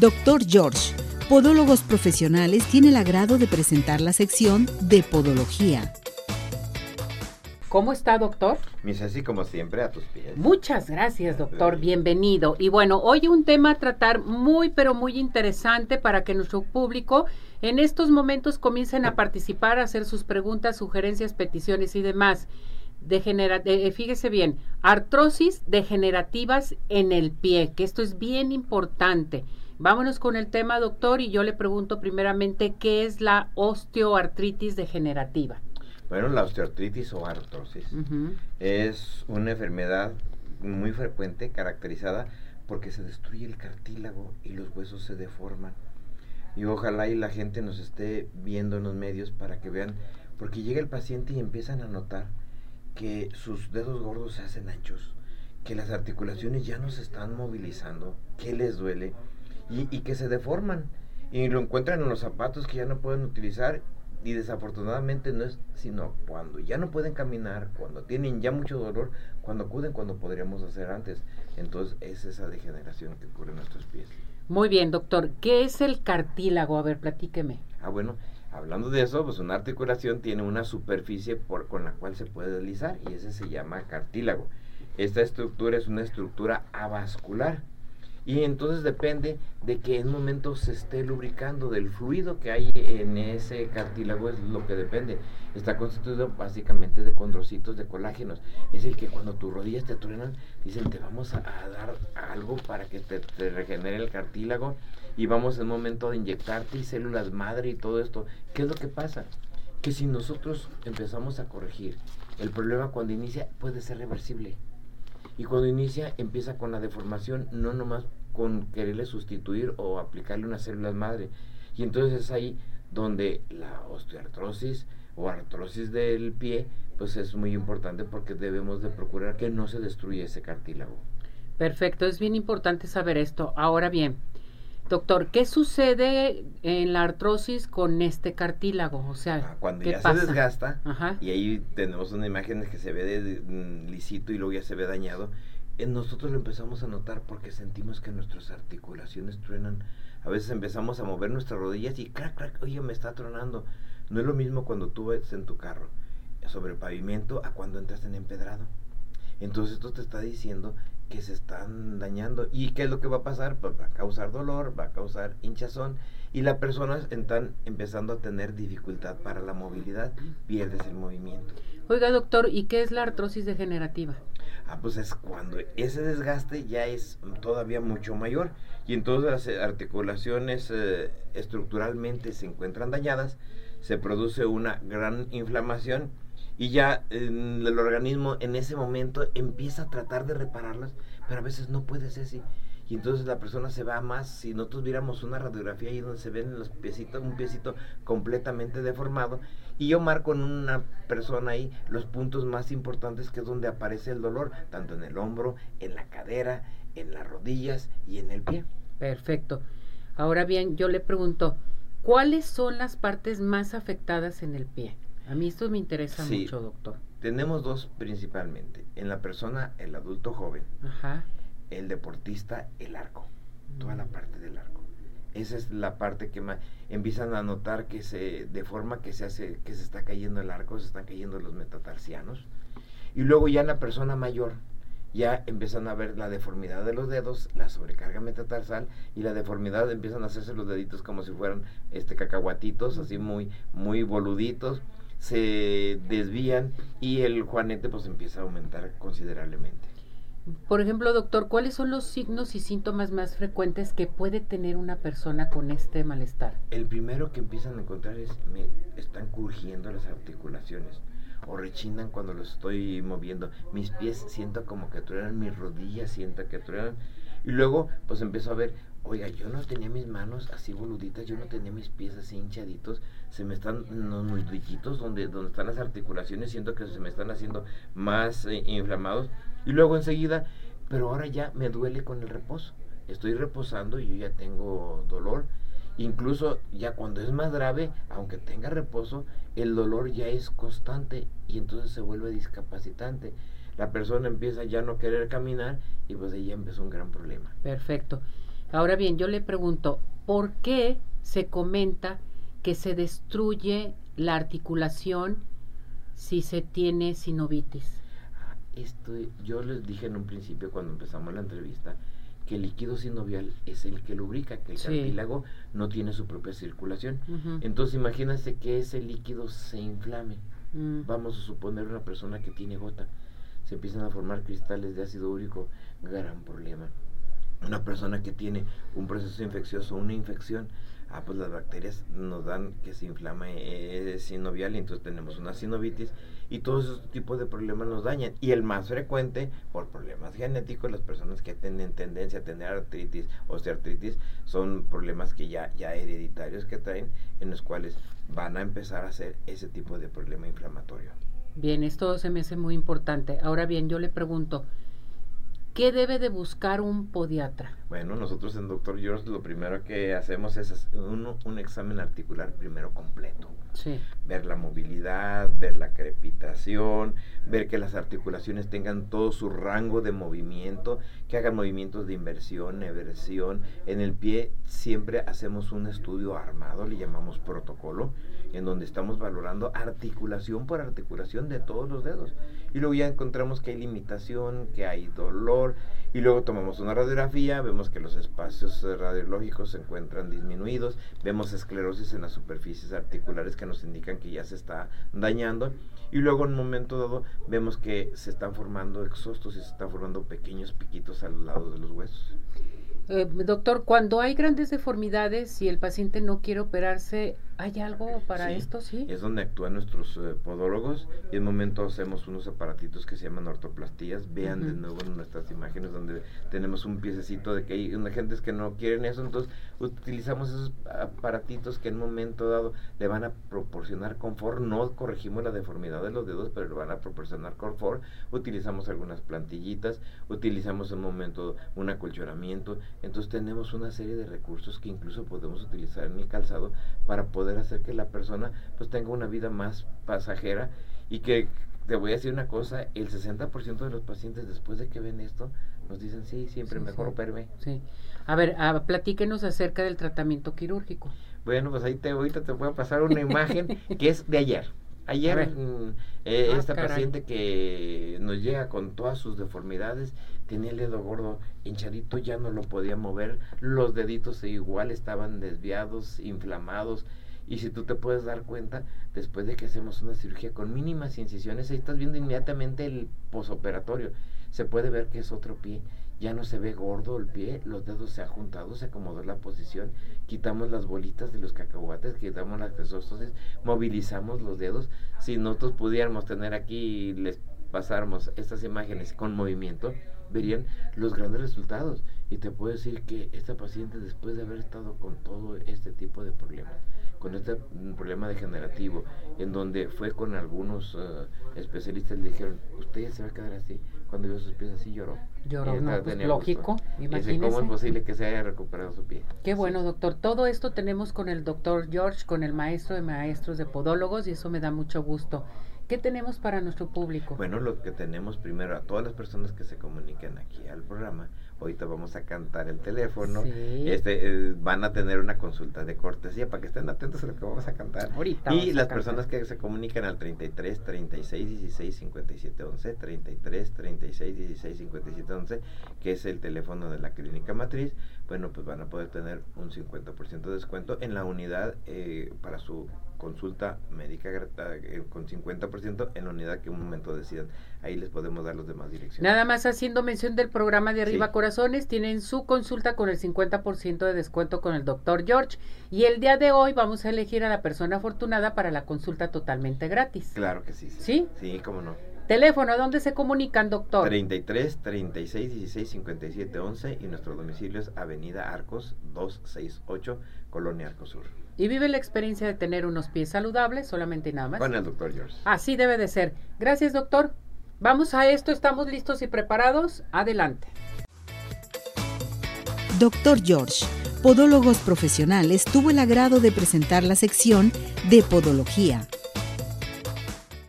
Doctor George, Podólogos Profesionales, tiene el agrado de presentar la sección de Podología. ¿Cómo está, doctor? Mis así como siempre, a tus pies. Muchas gracias, doctor. Bienvenido. Y bueno, hoy un tema a tratar muy, pero muy interesante para que nuestro público en estos momentos comiencen a participar, a hacer sus preguntas, sugerencias, peticiones y demás. Degenera eh, fíjese bien, artrosis degenerativas en el pie, que esto es bien importante. Vámonos con el tema, doctor, y yo le pregunto primeramente qué es la osteoartritis degenerativa. Bueno, la osteoartritis o artrosis es una enfermedad muy frecuente caracterizada porque se destruye el cartílago y los huesos se deforman. Y ojalá y la gente nos esté viendo en los medios para que vean, porque llega el paciente y empiezan a notar que sus dedos gordos se hacen anchos, que las articulaciones ya no se están movilizando, que les duele y, que se deforman y lo encuentran en los zapatos que ya no pueden utilizar y desafortunadamente no es sino cuando ya no pueden caminar, cuando tienen ya mucho dolor, cuando acuden cuando podríamos hacer antes. Entonces es esa degeneración que ocurre en nuestros pies. Muy bien, doctor. ¿Qué es el cartílago? A ver, platíqueme. Ah, bueno, hablando de eso, pues una articulación tiene una superficie por, con la cual se puede deslizar y ese se llama cartílago. Esta estructura es una estructura avascular y entonces depende de que en un momento se esté lubricando del fluido que hay en ese cartílago, es lo que depende. Está constituido básicamente de condrocitos, de colágenos. Es el que cuando tus rodillas te truenan, dicen te vamos a, dar algo para que te, regenere el cartílago y vamos en momento de inyectarte y células madre y todo esto. ¿Qué es lo que pasa? Que si nosotros empezamos a corregir, el problema cuando inicia puede ser reversible. Y cuando inicia empieza con la deformación, no nomás con quererle sustituir o aplicarle unas células madre. Y entonces es ahí donde la osteoartrosis o artrosis del pie pues es muy importante porque debemos de procurar que no se destruya ese cartílago. Perfecto, es bien importante saber esto. Ahora bien, doctor, ¿qué sucede en la artrosis con este cartílago? O sea, ah, cuando ya se desgasta y ahí tenemos una imagen que se ve de, mm, lisito y luego ya se ve dañado, nosotros lo empezamos a notar porque sentimos que nuestras articulaciones truenan. A veces empezamos a mover nuestras rodillas y crack, crack, oye, me está tronando. No es lo mismo cuando tú ves en tu carro sobre el pavimento a cuando entras en empedrado. Entonces esto te está diciendo que se están dañando. ¿Y qué es lo que va a pasar? Pues va a causar dolor, va a causar hinchazón y la persona están empezando a tener dificultad para la movilidad, pierdes el movimiento. Oiga, doctor, ¿y qué es la artrosis degenerativa? Ah, pues es cuando ese desgaste ya es todavía mucho mayor y entonces las articulaciones eh, estructuralmente se encuentran dañadas, se produce una gran inflamación y ya el organismo en ese momento empieza a tratar de repararlas, pero a veces no puede ser así. Y entonces la persona se va más, si nosotros viéramos una radiografía ahí donde se ven los piecitos, un piecito completamente deformado, y yo marco en una persona ahí los puntos más importantes que es donde aparece el dolor, tanto en el hombro, en la cadera, en las rodillas y en el pie. Perfecto. Ahora bien, yo le pregunto, ¿cuáles son las partes más afectadas en el pie? A mí esto me interesa mucho, doctor. Tenemos dos principalmente. En la persona, el adulto joven. El deportista, el arco. Toda la mm. parte del arco. Esa es la parte que más empiezan a notar que se deforma, que se hace, que se está cayendo el arco, se están cayendo los metatarsianos. Y luego ya en la persona mayor, ya empiezan a ver la deformidad de los dedos, la sobrecarga metatarsal y la deformidad empiezan a hacerse los deditos como si fueran este cacahuatitos, así muy, muy boluditos, se desvían y el juanete pues empieza a aumentar considerablemente. Por ejemplo, doctor, ¿cuáles son los signos y síntomas más frecuentes que puede tener una persona con este malestar? El primero que empiezan a encontrar es me están crujiendo las articulaciones o rechinan cuando los estoy moviendo. Mis pies siento como que truenan, mis rodillas siento que truenan. Y luego pues empiezo a ver, oiga, yo no tenía mis manos así boluditas, yo no tenía mis pies así hinchaditos, se me están los nudillitos donde, donde están las articulaciones, siento que se me están haciendo más eh, inflamados y luego enseguida, pero ahora ya me duele con el reposo. Estoy reposando y yo ya tengo dolor. Incluso ya cuando es más grave, aunque tenga reposo, el dolor ya es constante y entonces se vuelve discapacitante. La persona empieza ya a no querer caminar y pues ahí ya empezó un gran problema. Perfecto. Ahora bien, yo le pregunto, ¿por qué se comenta que se destruye la articulación si se tiene sinovitis? Esto, yo les dije en un principio cuando empezamos la entrevista que el líquido sinovial es el que lubrica, que el cartílago no tiene su propia circulación. Entonces imagínense que ese líquido se inflame. Mm. Vamos a suponer una persona que tiene gota, se empiezan a formar cristales de ácido úrico, gran problema. Una persona que tiene un proceso infeccioso, una infección, ah, pues las bacterias nos dan que se inflama el sinovial y entonces tenemos una sinovitis y todos esos tipos de problemas nos dañan. Y el más frecuente, por problemas genéticos, las personas que tienen tendencia a tener artritis, osteoartritis, son problemas que ya, ya hereditarios que traen, en los cuales van a empezar a hacer ese tipo de problema inflamatorio. Bien, esto se me hace muy importante. Ahora bien, yo le pregunto, ¿Qué debe de buscar un podiatra? Bueno, nosotros en Doctor George lo primero que hacemos es un, un examen articular primero completo. Sí. Ver la movilidad, ver la crepitación, ver que las articulaciones tengan todo su rango de movimiento, que hagan movimientos de inversión, eversión. En el pie siempre hacemos un estudio armado, le llamamos protocolo, en donde estamos valorando articulación por articulación de todos los dedos y luego ya encontramos que hay limitación, que hay dolor y luego tomamos una radiografía, vemos que los espacios radiológicos se encuentran disminuidos, vemos esclerosis en las superficies articulares que nos indican que ya se está dañando y luego en un momento dado vemos que se están formando exhaustos y se están formando pequeños piquitos a los lados de los huesos. Eh, doctor, cuando hay grandes deformidades y el paciente no quiere operarse, ¿hay algo para esto? Sí. Es donde actúan nuestros eh, podólogos y en momento hacemos unos aparatitos que se llaman ortoplastías. Vean de nuevo en nuestras imágenes donde tenemos un piececito de que hay una gente que no quieren eso, entonces utilizamos esos aparatitos que en un momento dado le van a proporcionar confort. No corregimos la deformidad de los dedos, pero le van a proporcionar confort. Utilizamos algunas plantillitas, utilizamos en un momento un acolchonamiento entonces tenemos una serie de recursos que incluso podemos utilizar en el calzado para poder hacer que la persona pues tenga una vida más pasajera y que te voy a decir una cosa, el 60% de los pacientes después de que ven esto nos dicen, sí, siempre mejor operme. Sí. A ver, a, platíquenos acerca del tratamiento quirúrgico. Bueno, pues ahí te, ahorita te voy a pasar una imagen que es de ayer. Ayer mm, eh, ah, esta paciente que nos llega con todas sus deformidades tenía el dedo gordo hinchadito, ya no lo podía mover, los deditos igual estaban desviados, inflamados. Y si tú te puedes dar cuenta, después de que hacemos una cirugía con mínimas incisiones, ahí estás viendo inmediatamente el posoperatorio. Se puede ver que es otro pie ya no se ve gordo el pie, los dedos se han juntado, se acomodó la posición, quitamos las bolitas de los cacahuates, quitamos las exóstosis, movilizamos los dedos. Si nosotros pudiéramos tener aquí, les pasáramos estas imágenes con movimiento, verían los grandes resultados. Y te puedo decir que esta paciente, después de haber estado con todo este tipo de problemas, con este problema degenerativo, en donde fue con algunos uh, especialistas, le dijeron, usted ya se va a quedar así cuando vio sus pies así lloró. Lloró, no, pues lógico, imagínese. ¿Cómo es posible que se haya recuperado su pie? Qué bueno, doctor. Todo esto tenemos con el doctor George, con el maestro de maestros de podólogos y eso me da mucho gusto. ¿Qué tenemos para nuestro público? Bueno, lo que tenemos primero a todas las personas que se comuniquen aquí al programa, ahorita vamos a cantar el teléfono, este, eh, van a tener una consulta de cortesía para que estén atentos a lo que vamos a cantar. Ahorita y las personas que se comunican al 33 36 16 57 11, 33 36 16 57 11, que es el teléfono de la clínica matriz, bueno, pues van a poder tener un 50% de descuento en la unidad eh, para su consulta médica eh, con 50% en la unidad que un momento decidan. Ahí les podemos dar los demás direcciones. Nada más haciendo mención del programa de Arriba Corazones, tienen su consulta con el 50% de descuento con el doctor George. Y el día de hoy vamos a elegir a la persona afortunada para la consulta totalmente gratis. Claro que sí. ¿Sí? Sí, cómo no. Teléfono, ¿dónde se comunican, doctor? 33 36 16 57 11 y nuestro domicilio es Avenida Arcos 268, Colonia Arcosur y vive la experiencia de tener unos pies saludables solamente y nada más. Con el doctor George. Así debe de ser. Gracias, doctor. Vamos a esto, estamos listos y preparados. Adelante. Doctor George, Podólogos Profesionales, tuvo el agrado de presentar la sección de Podología